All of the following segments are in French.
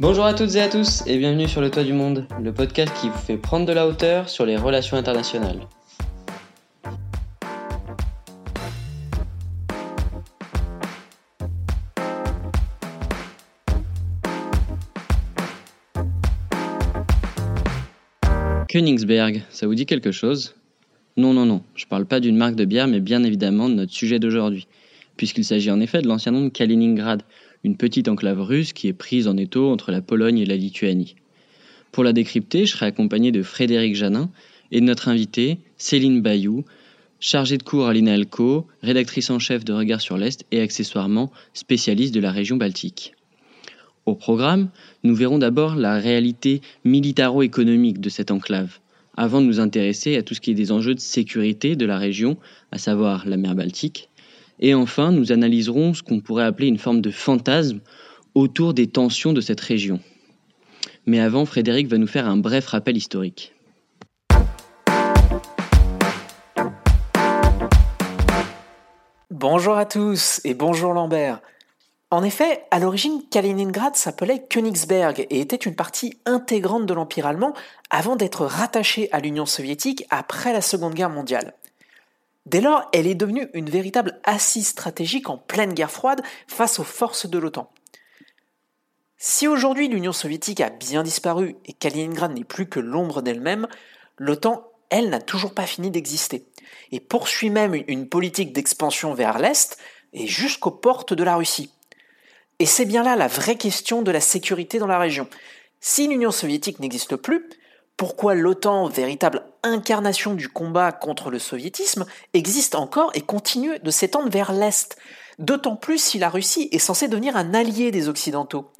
Bonjour à toutes et à tous et bienvenue sur Le Toit du Monde, le podcast qui vous fait prendre de la hauteur sur les relations internationales. Königsberg, ça vous dit quelque chose? Non, non, non, je parle pas d'une marque de bière, mais bien évidemment de notre sujet d'aujourd'hui, puisqu'il s'agit en effet de l'ancien nom de Kaliningrad, une petite enclave russe qui est prise en étau entre la Pologne et la Lituanie. Pour la décrypter, je serai accompagné de Frédéric Janin et de notre invitée, Céline Bayou, chargée de cours à l'INALCO, rédactrice en chef de Regard sur l'Est et accessoirement spécialiste de la région baltique. Au programme, nous verrons d'abord la réalité militaro-économique de cette enclave, avant de nous intéresser à tout ce qui est des enjeux de sécurité de la région, à savoir la mer Baltique, et enfin, nous analyserons ce qu'on pourrait appeler une forme de fantasme autour des tensions de cette région. Mais avant, Frédéric va nous faire un bref rappel historique. Bonjour à tous et bonjour Lambert. En effet, à l'origine, Kaliningrad s'appelait Königsberg et était une partie intégrante de l'Empire allemand avant d'être rattachée à l'Union soviétique après la Seconde Guerre mondiale. Dès lors, elle est devenue une véritable assise stratégique en pleine guerre froide face aux forces de l'OTAN. Si aujourd'hui l'Union soviétique a bien disparu et Kaliningrad n'est plus que l'ombre d'elle-même, l'OTAN, elle, n'a toujours pas fini d'exister, et poursuit même une politique d'expansion vers l'Est et jusqu'aux portes de la Russie. Et c'est bien là la vraie question de la sécurité dans la région. Si l'Union soviétique n'existe plus, pourquoi l'OTAN, véritable incarnation du combat contre le soviétisme, existe encore et continue de s'étendre vers l'Est, d'autant plus si la Russie est censée devenir un allié des Occidentaux.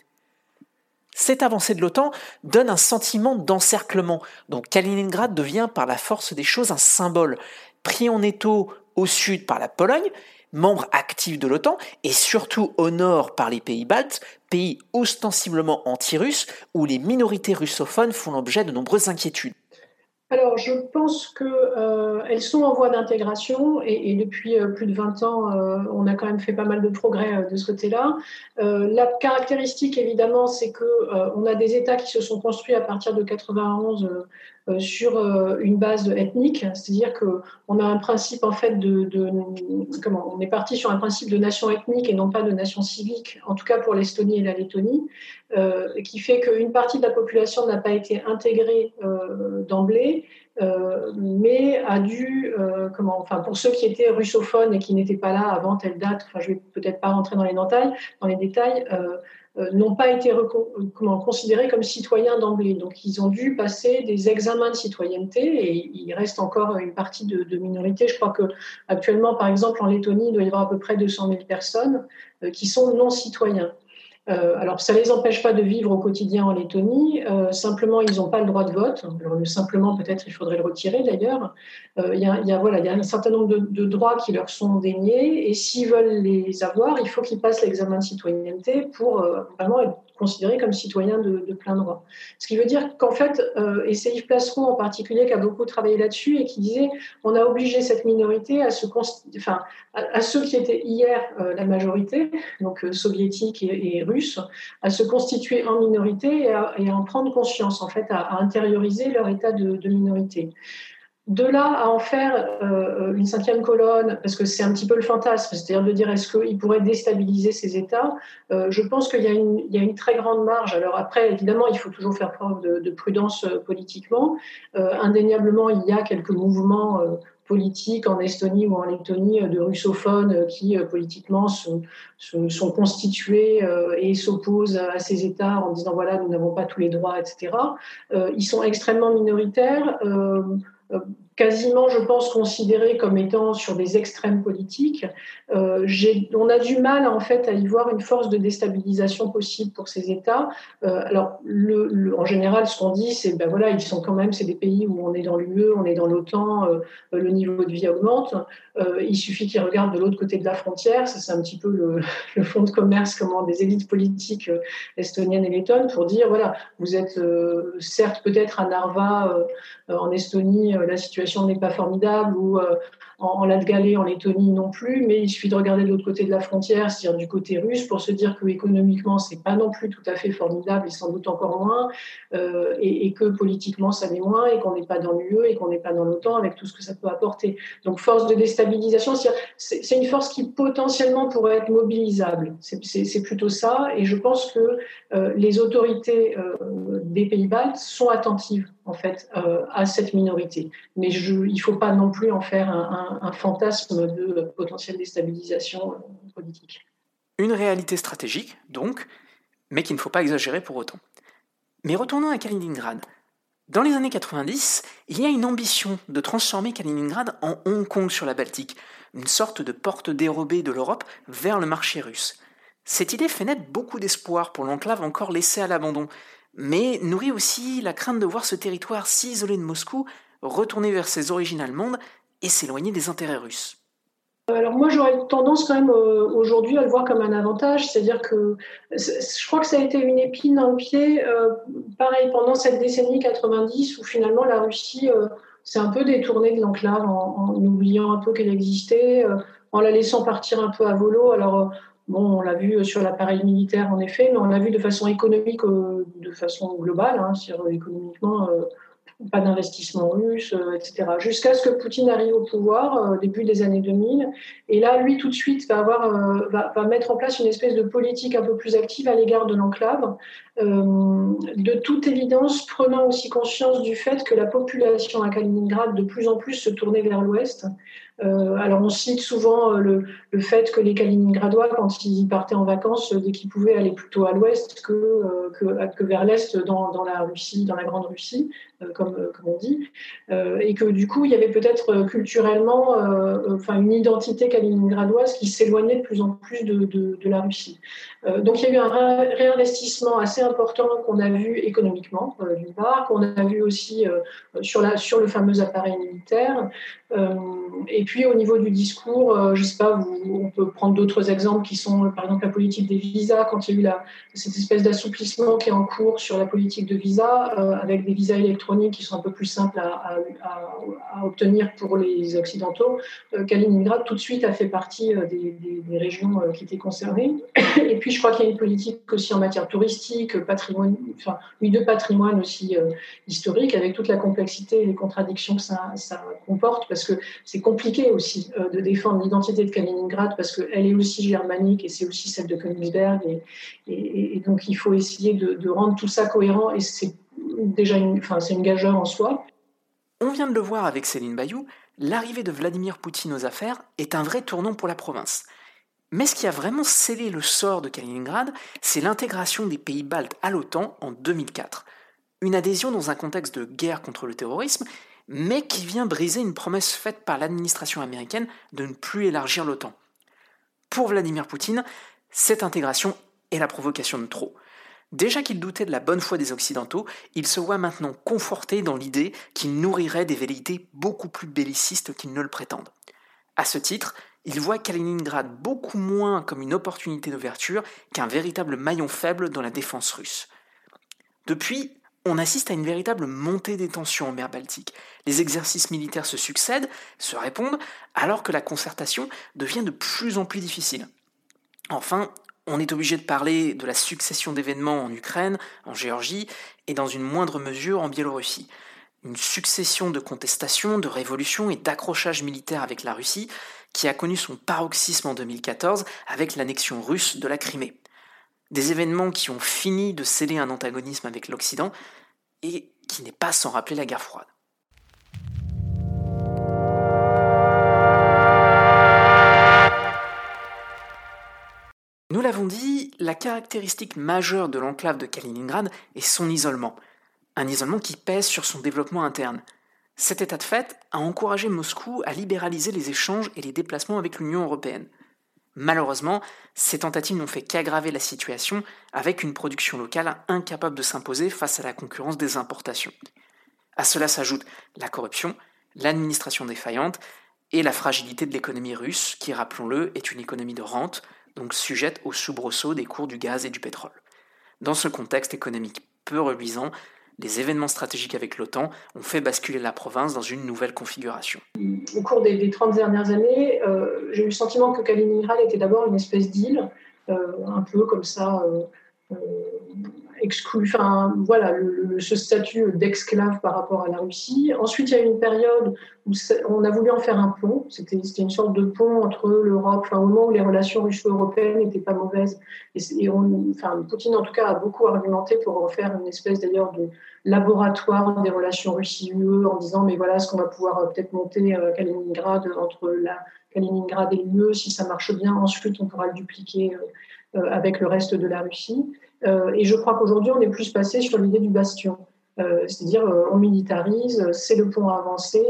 Cette avancée de l'OTAN donne un sentiment d'encerclement, dont Kaliningrad devient par la force des choses un symbole, pris en étau au sud par la Pologne, membre actif de l'OTAN, et surtout au nord par les pays baltes, pays ostensiblement anti-russes, où les minorités russophones font l'objet de nombreuses inquiétudes. Alors, je pense qu'elles euh, sont en voie d'intégration et, depuis euh, plus de 20 ans, euh, on a quand même fait pas mal de progrès de ce côté-là. la caractéristique, évidemment, c'est qu'on a des États qui se sont construits à partir de 91 euh, sur euh, une base ethnique, c'est-à-dire qu'on a un principe en fait de, comment on est parti sur un principe de nation ethnique et non pas de nation civique, en tout cas pour l'Estonie et la Lettonie, euh, qui fait qu'une partie de la population n'a pas été intégrée d'emblée, mais a dû, comment, enfin pour ceux qui étaient russophones et qui n'étaient pas là avant telle date, enfin je vais peut-être pas rentrer dans les détails, euh, n'ont pas été comment, considérés comme citoyens d'emblée. Donc, ils ont dû passer des examens de citoyenneté et il reste encore une partie de, de minorité. Je crois que actuellement, par exemple, en Lettonie, il doit y avoir à peu près 200 000 personnes euh, qui sont non citoyens. Euh, alors, ça ne les empêche pas de vivre au quotidien en Lettonie. Euh, simplement, ils n'ont pas le droit de vote. Simplement, peut-être, il faudrait le retirer d'ailleurs. Euh, il y, a, y a un certain nombre de, de, droits qui leur sont déniés. Et s'ils veulent les avoir, il faut qu'ils passent l'examen de citoyenneté pour vraiment être considérés comme citoyens de, plein droit. Ce qui veut dire qu'en fait, euh, et c'est Yves Placeron en particulier qui a beaucoup travaillé là-dessus et qui disait on a obligé cette minorité à, se enfin, à, ceux qui étaient hier euh, la majorité, donc euh, soviétiques et, russes, à se constituer en minorité et à, en prendre conscience, en fait, à, intérioriser leur état de minorité. De là à en faire euh, une cinquième colonne, parce que c'est un petit peu le fantasme, c'est-à-dire de dire est-ce qu'il pourrait déstabiliser ces États, euh, je pense qu'il y, a une très grande marge. Alors après, évidemment, il faut toujours faire preuve de, prudence euh, politiquement. indéniablement, il y a quelques mouvements politiques en Estonie ou en Lettonie de russophones qui politiquement sont, sont constitués et s'opposent à ces États en disant voilà, nous n'avons pas tous les droits, etc. ils sont extrêmement minoritaires the quasiment, je pense, considérés comme étant sur des extrêmes politiques. Euh, on a du mal, en fait, à y voir une force de déstabilisation possible pour ces États. Euh, alors, en général, ce qu'on dit, c'est, ben voilà, ils sont quand même, c'est des pays où on est dans l'UE, on est dans l'OTAN, euh, le niveau de vie augmente. Il suffit qu'ils regardent de l'autre côté de la frontière. c'est un petit peu le, le fonds de commerce comment, des élites politiques estoniennes et lettonnes pour dire, voilà, vous êtes certes peut-être à Narva, en Estonie, la situation n'est pas formidable, ou en, Latgalie, en Lettonie non plus, mais il suffit de regarder de l'autre côté de la frontière, c'est-à-dire du côté russe, pour se dire que économiquement c'est pas non plus tout à fait formidable et sans doute encore moins, et, que politiquement ça l'est moins, et qu'on n'est pas dans l'UE et qu'on n'est pas dans l'OTAN avec tout ce que ça peut apporter. Donc force de déstabilisation, c'est une force qui potentiellement pourrait être mobilisable. C'est plutôt ça, et je pense que les autorités des pays baltes sont attentives en fait euh, à cette minorité. Mais il ne faut pas non plus en faire un, fantasme de potentielle déstabilisation euh, politique. Une réalité stratégique, donc, mais qu'il ne faut pas exagérer pour autant. Mais retournons à Kaliningrad. Dans les années 90, il y a une ambition de transformer Kaliningrad en Hong Kong sur la Baltique, une sorte de porte dérobée de l'Europe vers le marché russe. Cette idée fait naître beaucoup d'espoir pour l'enclave encore laissée à l'abandon, mais nourrit aussi la crainte de voir ce territoire si isolé de Moscou retourner vers ses origines allemandes et s'éloigner des intérêts russes. Alors moi j'aurais tendance quand même euh, aujourd'hui à le voir comme un avantage, c'est-à-dire que je crois que ça a été une épine dans le pied, euh, pareil pendant cette décennie 90 où finalement la Russie euh, s'est un peu détournée de l'enclave en, en, oubliant un peu qu'elle existait, en la laissant partir un peu à volo. Alors Bon, on l'a vu sur l'appareil militaire, en effet, mais on l'a vu de façon économique, euh, de façon globale, hein, euh, économiquement, euh, pas d'investissement russe, etc. Jusqu'à ce que Poutine arrive au pouvoir, au début des années 2000. Et là, lui, tout de suite, va, mettre en place une espèce de politique un peu plus active à l'égard de l'enclave, de toute évidence, prenant aussi conscience du fait que la population à Kaliningrad de plus en plus se tournait vers l'ouest. Euh, alors on cite souvent euh, le, fait que les Kaliningradois, quand ils partaient en vacances, dès qu'ils pouvaient aller plutôt à l'ouest que, euh, vers l'est dans, la Russie, dans la Grande Russie, comme, on dit, et que du coup il y avait peut-être culturellement enfin, une identité kaliningradoise qui s'éloignait de plus en plus de, la Russie. donc il y a eu un réinvestissement assez important qu'on a vu économiquement, d'une part, qu'on a vu aussi sur le fameux appareil militaire. Et puis au niveau du discours, euh, je ne sais pas, on peut prendre d'autres exemples qui sont par exemple la politique des visas, quand il y a eu cette espèce d'assouplissement qui est en cours sur la politique de visa, euh, avec des visas électroniques qui sont un peu plus simples à, obtenir pour les Occidentaux. Euh, Kaliningrad tout de suite a fait partie des, régions qui étaient concernées. Et puis je crois qu'il y a une politique aussi en matière touristique, patrimoine, enfin, oui, de patrimoine aussi historique, avec toute la complexité et les contradictions que ça, comporte, que c'est compliqué aussi euh, de défendre l'identité de Kaliningrad parce qu'elle est aussi germanique et c'est aussi celle de Königsberg. Et, donc, il faut essayer de, rendre tout ça cohérent et c'est déjà une, enfin, c'est une gageure en soi. On vient de le voir avec Céline Bayou, l'arrivée de Vladimir Poutine aux affaires est un vrai tournant pour la province. Mais ce qui a vraiment scellé le sort de Kaliningrad, c'est l'intégration des pays baltes à l'OTAN en 2004. Une adhésion dans un contexte de guerre contre le terrorisme mais qui vient briser une promesse faite par l'administration américaine de ne plus élargir l'OTAN. Pour Vladimir Poutine, cette intégration est la provocation de trop. Déjà qu'il doutait de la bonne foi des Occidentaux, il se voit maintenant conforté dans l'idée qu'il nourrirait des velléités beaucoup plus bellicistes qu'ils ne le prétendent. À ce titre, il voit Kaliningrad beaucoup moins comme une opportunité d'ouverture qu'un véritable maillon faible dans la défense russe. Depuis, on assiste à une véritable montée des tensions en mer Baltique. Les exercices militaires se succèdent, se répondent, alors que la concertation devient de plus en plus difficile. Enfin, on est obligé de parler de la succession d'événements en Ukraine, en Géorgie et dans une moindre mesure en Biélorussie. Une succession de contestations, de révolutions et d'accrochages militaires avec la Russie qui a connu son paroxysme en 2014 avec l'annexion russe de la Crimée. Des événements qui ont fini de sceller un antagonisme avec l'Occident et qui n'est pas sans rappeler la guerre froide. Nous l'avons dit, la caractéristique majeure de l'enclave de Kaliningrad est son isolement, un isolement qui pèse sur son développement interne. Cet état de fait a encouragé Moscou à libéraliser les échanges et les déplacements avec l'Union européenne. Malheureusement, ces tentatives n'ont fait qu'aggraver la situation avec une production locale incapable de s'imposer face à la concurrence des importations. À cela s'ajoute la corruption, l'administration défaillante et la fragilité de l'économie russe, qui, rappelons-le, est une économie de rente, donc sujette au soubresaut des cours du gaz et du pétrole. Dans ce contexte économique peu reluisant, les événements stratégiques avec l'OTAN ont fait basculer la province dans une nouvelle configuration. Au cours des, 30 dernières années, euh, j'ai eu le sentiment que Kaliningrad était d'abord une espèce d'île, euh, un peu comme ça, euh, exclu, enfin voilà, ce statut d'esclave par rapport à la Russie. Ensuite, il y a eu une période où on a voulu en faire un pont. C'était une sorte de pont entre l'Europe, enfin, au moment où les relations russo-européennes n'étaient pas mauvaises. Et, on, enfin, Poutine, en tout cas, a beaucoup argumenté pour en faire une espèce d'ailleurs de laboratoire des relations Russie-UE en disant mais voilà ce qu'on va pouvoir euh, peut-être monter euh, Kaliningrad entre la Kaliningrad et l'UE. Si ça marche bien, ensuite on pourra le dupliquer euh, avec le reste de la Russie. Euh, et je crois qu'aujourd'hui, on est plus passé sur l'idée du bastion. Euh, c'est-à-dire, euh, on militarise, c'est le pont avancé.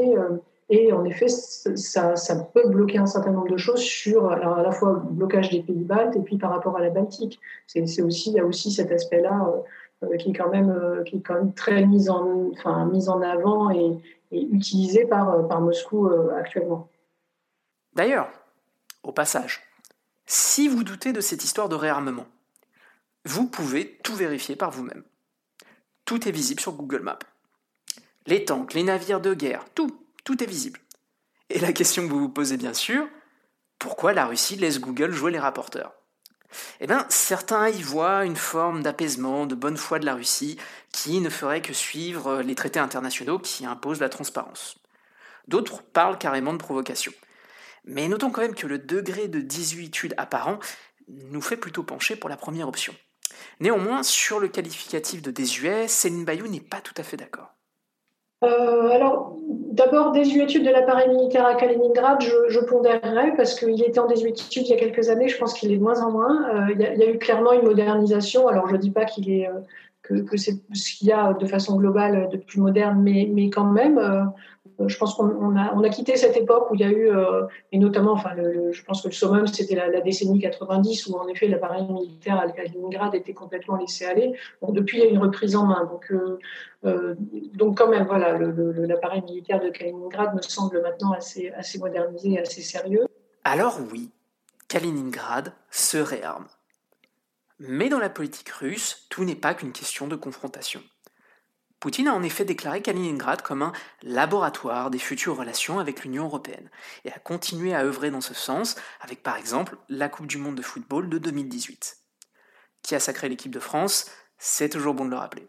Et en effet, ça, peut bloquer un certain nombre de choses sur à la fois le blocage des pays baltes et puis par rapport à la Baltique. C'est aussi, il y a aussi cet aspect-là qui, est quand même, qui est quand même très mis en, enfin, mis en avant et, et utilisé par, par Moscou actuellement. D'ailleurs, au passage, si vous doutez de cette histoire de réarmement, vous pouvez tout vérifier par vous-même. Tout est visible sur Google Maps. Les tanks, les navires de guerre, tout, tout est visible. Et la question que vous vous posez bien sûr, pourquoi la Russie laisse Google jouer les rapporteurs? Eh bien, certains y voient une forme d'apaisement, de bonne foi de la Russie, qui ne ferait que suivre les traités internationaux qui imposent la transparence. D'autres parlent carrément de provocation. Mais notons quand même que le degré de désuétude apparent nous fait plutôt pencher pour la première option. Néanmoins, sur le qualificatif de désuet, Céline Bayou n'est pas tout à fait d'accord. Euh, alors, d'abord, désuétude de l'appareil militaire à Kaliningrad, je, pondérerais parce qu'il était en désuétude il y a quelques années, je pense qu'il est de moins en moins. Euh, il, y a, eu clairement une modernisation. Alors, je ne dis pas qu'il est, euh, que, c'est ce qu'il y a de façon globale de plus moderne, mais, quand même, je pense qu'on a, on a quitté cette époque où il y a eu, euh, et notamment, enfin, le, je pense que le summum, c'était la, décennie 90, où en effet l'appareil militaire à Kaliningrad était complètement laissé aller. Bon, depuis, il y a une reprise en main. Donc, euh, donc quand même, voilà, l'appareil militaire de Kaliningrad me semble maintenant assez, assez modernisé, assez sérieux. Alors oui, Kaliningrad se réarme. Mais dans la politique russe, tout n'est pas qu'une question de confrontation. Poutine a en effet déclaré Kaliningrad comme un laboratoire des futures relations avec l'Union européenne et a continué à œuvrer dans ce sens avec par exemple la Coupe du Monde de football de 2018. Qui a sacré l'équipe de France, c'est toujours bon de le rappeler.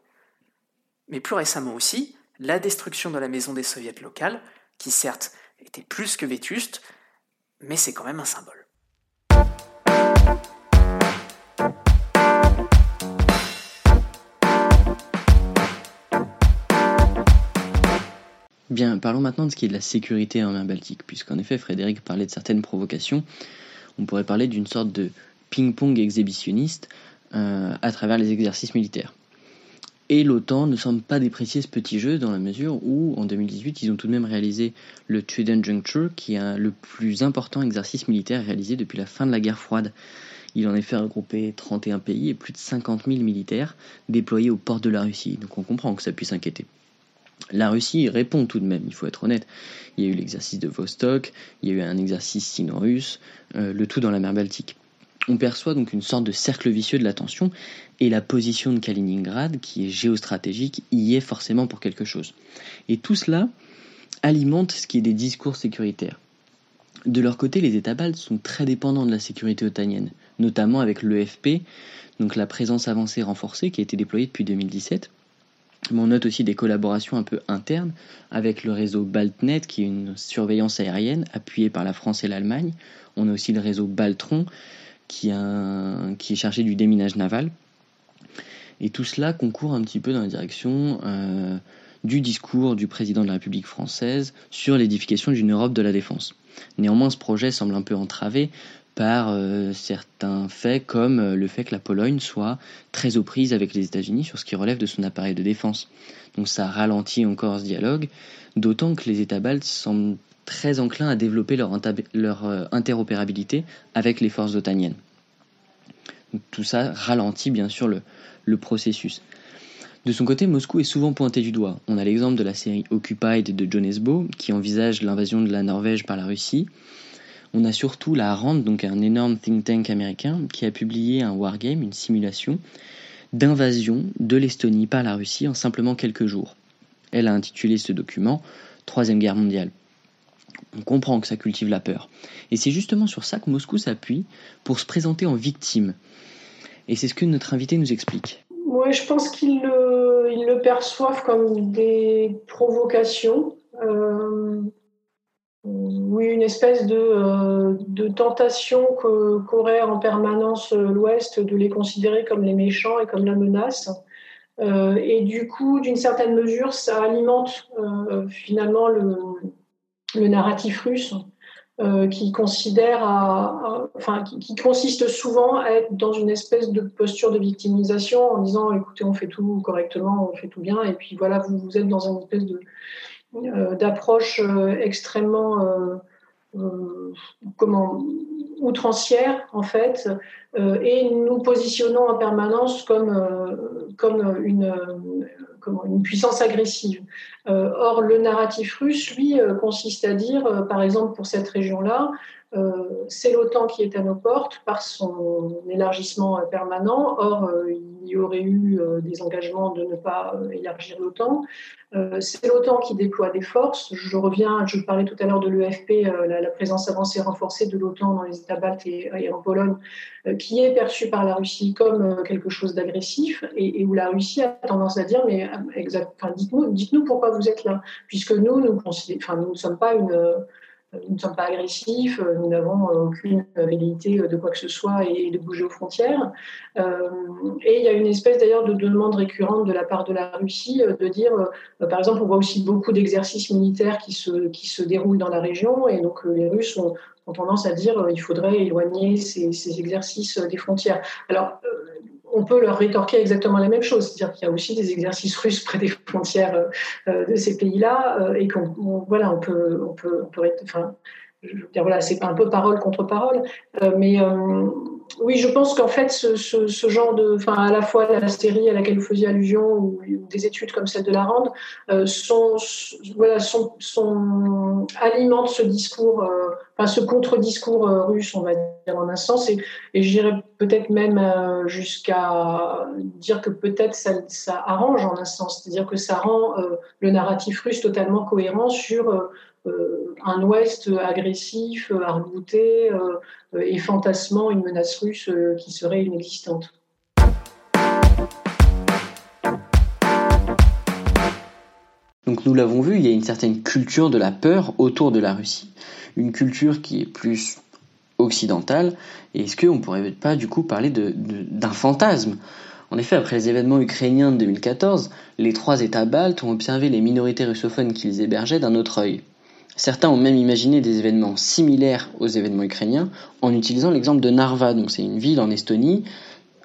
Mais plus récemment aussi, la destruction de la maison des soviets locales, qui certes était plus que vétuste, mais c'est quand même un symbole. Bien, parlons maintenant de ce qui est de la sécurité en mer Baltique, puisqu'en effet Frédéric parlait de certaines provocations. On pourrait parler d'une sorte de ping-pong exhibitionniste euh, à travers les exercices militaires. Et l'OTAN ne semble pas déprécier ce petit jeu dans la mesure où, en 2018, ils ont tout de même réalisé le Trident Juncture, qui est le plus important exercice militaire réalisé depuis la fin de la guerre froide. Il en effet regroupé 31 pays et plus de 50 000 militaires déployés aux portes de la Russie. Donc on comprend que ça puisse inquiéter. La Russie répond tout de même, il faut être honnête. Il y a eu l'exercice de Vostok, il y a eu un exercice sino-russe, euh, le tout dans la mer Baltique. On perçoit donc une sorte de cercle vicieux de la tension, et la position de Kaliningrad, qui est géostratégique, y est forcément pour quelque chose. Et tout cela alimente ce qui est des discours sécuritaires. De leur côté, les États baltes sont très dépendants de la sécurité otanienne, notamment avec l'EFP, donc la présence avancée renforcée qui a été déployée depuis 2017, on note aussi des collaborations un peu internes avec le réseau BaltNet, qui est une surveillance aérienne appuyée par la France et l'Allemagne. On a aussi le réseau Baltron, qui, est chargé du déminage naval. Et tout cela concourt un petit peu dans la direction euh, du discours du président de la République française sur l'édification d'une Europe de la défense. Néanmoins, ce projet semble un peu entravé par euh, certains faits comme euh, le fait que la Pologne soit très aux prises avec les États-Unis sur ce qui relève de son appareil de défense. Donc ça ralentit encore ce dialogue, d'autant que les États baltes semblent très enclins à développer leur, euh, interopérabilité avec les forces otaniennes. tout ça ralentit bien sûr le, le processus. De son côté, Moscou est souvent pointé du doigt. On a l'exemple de la série Occupied de John Esbo, qui envisage l'invasion de la Norvège par la Russie, on a surtout la RAND, donc un énorme think tank américain, qui a publié un wargame, une simulation, d'invasion de l'Estonie par la Russie en simplement quelques jours. Elle a intitulé ce document Troisième Guerre mondiale. On comprend que ça cultive la peur. Et c'est justement sur ça que Moscou s'appuie pour se présenter en victime. Et c'est ce que notre invité nous explique. Oui, je pense qu'ils le, perçoivent comme des provocations. Euh, oui, une espèce de, euh, tentation qu'aurait en permanence l'Ouest de les considérer comme les méchants et comme la menace. Euh, et du coup, d'une certaine mesure, ça alimente finalement le, narratif russe euh, qui consiste souvent à être dans une espèce de posture de victimisation en disant écoutez, on fait tout correctement, on fait tout bien, et puis voilà, vous êtes dans une espèce de euh, d'approche euh, extrêmement comment outrancière en fait, et nous positionnons en permanence comme comme une une puissance agressive. Euh, or, le narratif russe, lui, euh, consiste à dire, euh, par exemple, pour cette région-là, c'est l'OTAN qui est à nos portes par son élargissement permanent. Or, il y aurait eu des engagements de ne pas élargir l'OTAN. c'est l'OTAN qui déploie des forces. Je reviens, je parlais tout à l'heure de l'EFP, la, présence avancée renforcée de l'OTAN dans les États baltes et, en Pologne, qui est perçue par la Russie comme quelque chose d'agressif et, où la Russie a tendance à dire mais dites-nous, dites-nous pourquoi vous êtes là, puisque nous, nous ne sommes pas une, nous ne sommes pas agressifs, nous n'avons aucune velléité de quoi que ce soit et de bouger aux frontières. Euh, et il y a une espèce d'ailleurs de demande récurrente de la part de la Russie de dire, euh, par exemple, on voit aussi beaucoup d'exercices militaires qui se, qui se déroulent dans la région, et donc euh, les Russes ont, tendance à dire qu'il faudrait éloigner ces, ces, exercices des frontières. Alors, on peut leur rétorquer exactement la même chose, c'est-à-dire qu'il y a aussi des exercices russes près des frontières euh, euh, de ces pays-là, euh, et qu'on voilà, on peut, on peut, on peut enfin, je veux dire, voilà, c'est un peu parole contre parole, mais oui, je pense qu'en fait, ce, genre de, enfin, à la fois la série à laquelle vous faisiez allusion ou, des études comme celle de la Rande, sont, voilà, sont, alimentent ce discours, enfin, ce contre-discours russe, on va dire en un sens, et, et je dirais peut-être même jusqu'à dire que peut-être ça, arrange en un sens, c'est-à-dire que ça rend le narratif russe totalement cohérent sur euh, un Ouest agressif, euh, arc-bouté euh, et fantasmant une menace russe qui serait inexistante. Donc nous l'avons vu, il y a une certaine culture de la peur autour de la Russie, une culture qui est plus occidentale. Et est-ce qu'on pourrait pas du coup parler d'un fantasme? En effet, après les événements ukrainiens de 2014, les trois États baltes ont observé les minorités russophones qu'ils hébergeaient d'un autre œil. Certains ont même imaginé des événements similaires aux événements ukrainiens en utilisant l'exemple de Narva. Donc c'est une ville en Estonie,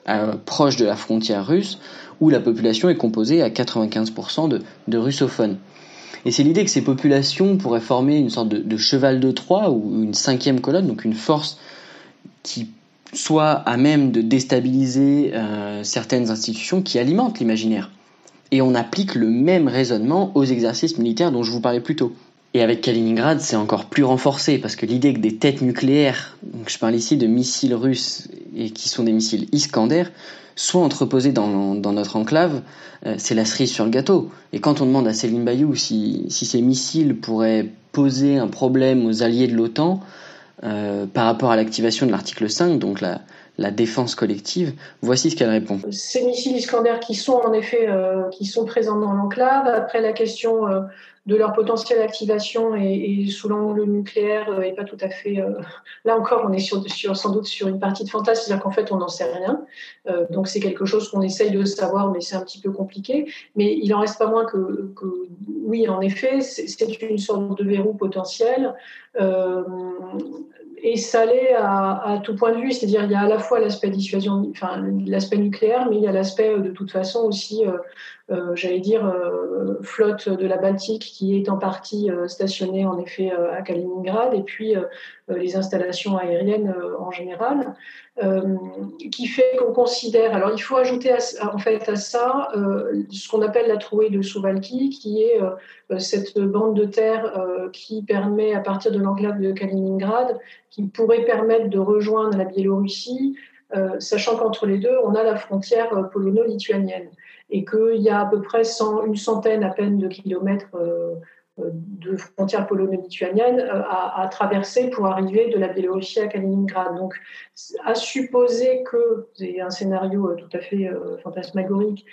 euh, proche de la frontière russe, où la population est composée à 95% de, russophones. Et c'est l'idée que ces populations pourraient former une sorte de, cheval de Troie ou une cinquième colonne, donc une force qui soit à même de déstabiliser euh, certaines institutions qui alimentent l'imaginaire. Et on applique le même raisonnement aux exercices militaires dont je vous parlais plus tôt. Et avec Kaliningrad, c'est encore plus renforcé parce que l'idée que des têtes nucléaires, je parle ici de missiles russes et qui sont des missiles Iskander, soient entreposés dans, notre enclave, euh, c'est la cerise sur le gâteau. Et quand on demande à Céline Bayou si, si ces missiles pourraient poser un problème aux alliés de l'OTAN euh, par rapport à l'activation de l'article 5, donc la, la défense collective. Voici ce qu'elle répond. Ces missiles Iskander qui sont en effet euh, qui sont présents dans l'enclave. Après la question euh, de leur potentielle activation et, sous l'angle nucléaire euh, pas tout à fait. là encore, on est sur, sans doute sur une partie de fantasme, c'est-à-dire qu'en fait, on n'en sait rien. donc c'est quelque chose qu'on essaye de savoir, mais c'est un petit peu compliqué. Mais il en reste pas moins que oui, en effet, c'est une sorte de verrou potentiel et ça l'est à, tout point de vue, c'est-à-dire il y a à la fois l'aspect dissuasion, enfin l'aspect nucléaire, mais il y a l'aspect euh, de toute façon aussi, euh, j'allais dire, flotte de la Baltique qui est en partie stationnée en effet à Kaliningrad, et puis les installations aériennes en général. Euh, qui fait qu'on considère. Alors, il faut ajouter en fait à ça euh, ce qu'on appelle la trouée de Souvalki, qui est euh, cette bande de terre qui permet, à partir de l'enclave de Kaliningrad, qui pourrait permettre de rejoindre la Biélorussie sachant qu'entre les deux, on a la frontière polono-lituanienne et qu'il y a à peu près une centaine à peine de kilomètres euh, de frontières polono-lituaniennes euh, à, traverser pour arriver de la Biélorussie à Kaliningrad. Donc, à supposer que, c'est un scénario euh, tout à fait fantasmagorique,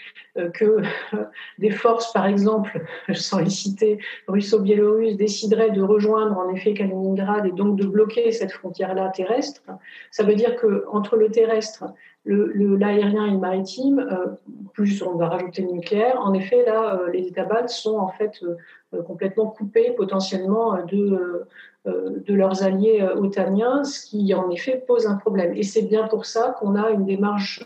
que des forces, par exemple, sans les citer, russo-biélorusses, décideraient de rejoindre en effet Kaliningrad et donc de bloquer cette frontière-là terrestre, ça veut dire qu'entre le terrestre l'aérien et le maritime, plus on va rajouter le nucléaire, en effet, là, les États baltes sont en fait euh, complètement coupés potentiellement euh, de, euh, de leurs alliés otaniens, ce qui en effet pose un problème. Et c'est bien pour ça qu'on a une démarche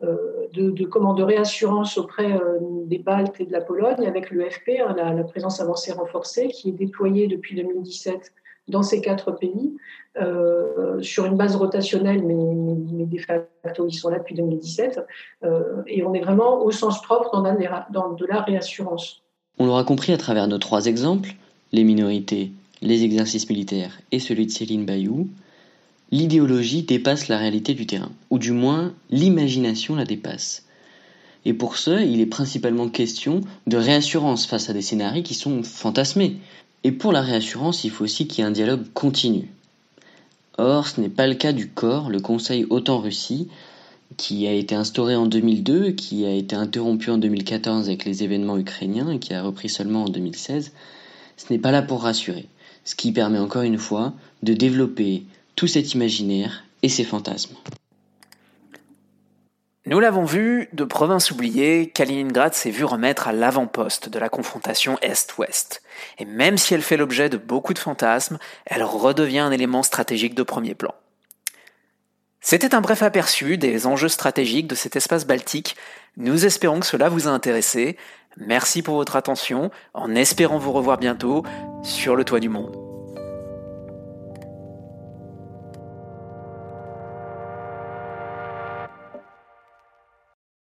de, de, de réassurance auprès des Baltes et de la Pologne avec l'EFP, hein, la, présence avancée renforcée, qui est déployée depuis 2017 dans ces quatre pays, sur une base rotationnelle, mais, de facto, ils sont là depuis 2017. et on est vraiment au sens propre dans, dans de la réassurance. On l'aura compris à travers nos trois exemples, les minorités, les exercices militaires et celui de Céline Bayou, l'idéologie dépasse la réalité du terrain, ou du moins l'imagination la dépasse. Et pour ce, il est principalement question de réassurance face à des scénarios qui sont fantasmés. Et pour la réassurance, il faut aussi qu'il y ait un dialogue continu. Or, ce n'est pas le cas du corps, le Conseil OTAN-Russie, qui a été instauré en 2002, qui a été interrompu en 2014 avec les événements ukrainiens et qui a repris seulement en 2016, ce n'est pas là pour rassurer, ce qui permet encore une fois de développer tout cet imaginaire et ces fantasmes. Nous l'avons vu, de province oubliée, Kaliningrad s'est vu remettre à l'avant-poste de la confrontation Est-Ouest. Et même si elle fait l'objet de beaucoup de fantasmes, elle redevient un élément stratégique de premier plan. C'était un bref aperçu des enjeux stratégiques de cet espace baltique. Nous espérons que cela vous a intéressé. Merci pour votre attention, en espérant vous revoir bientôt sur le toit du monde.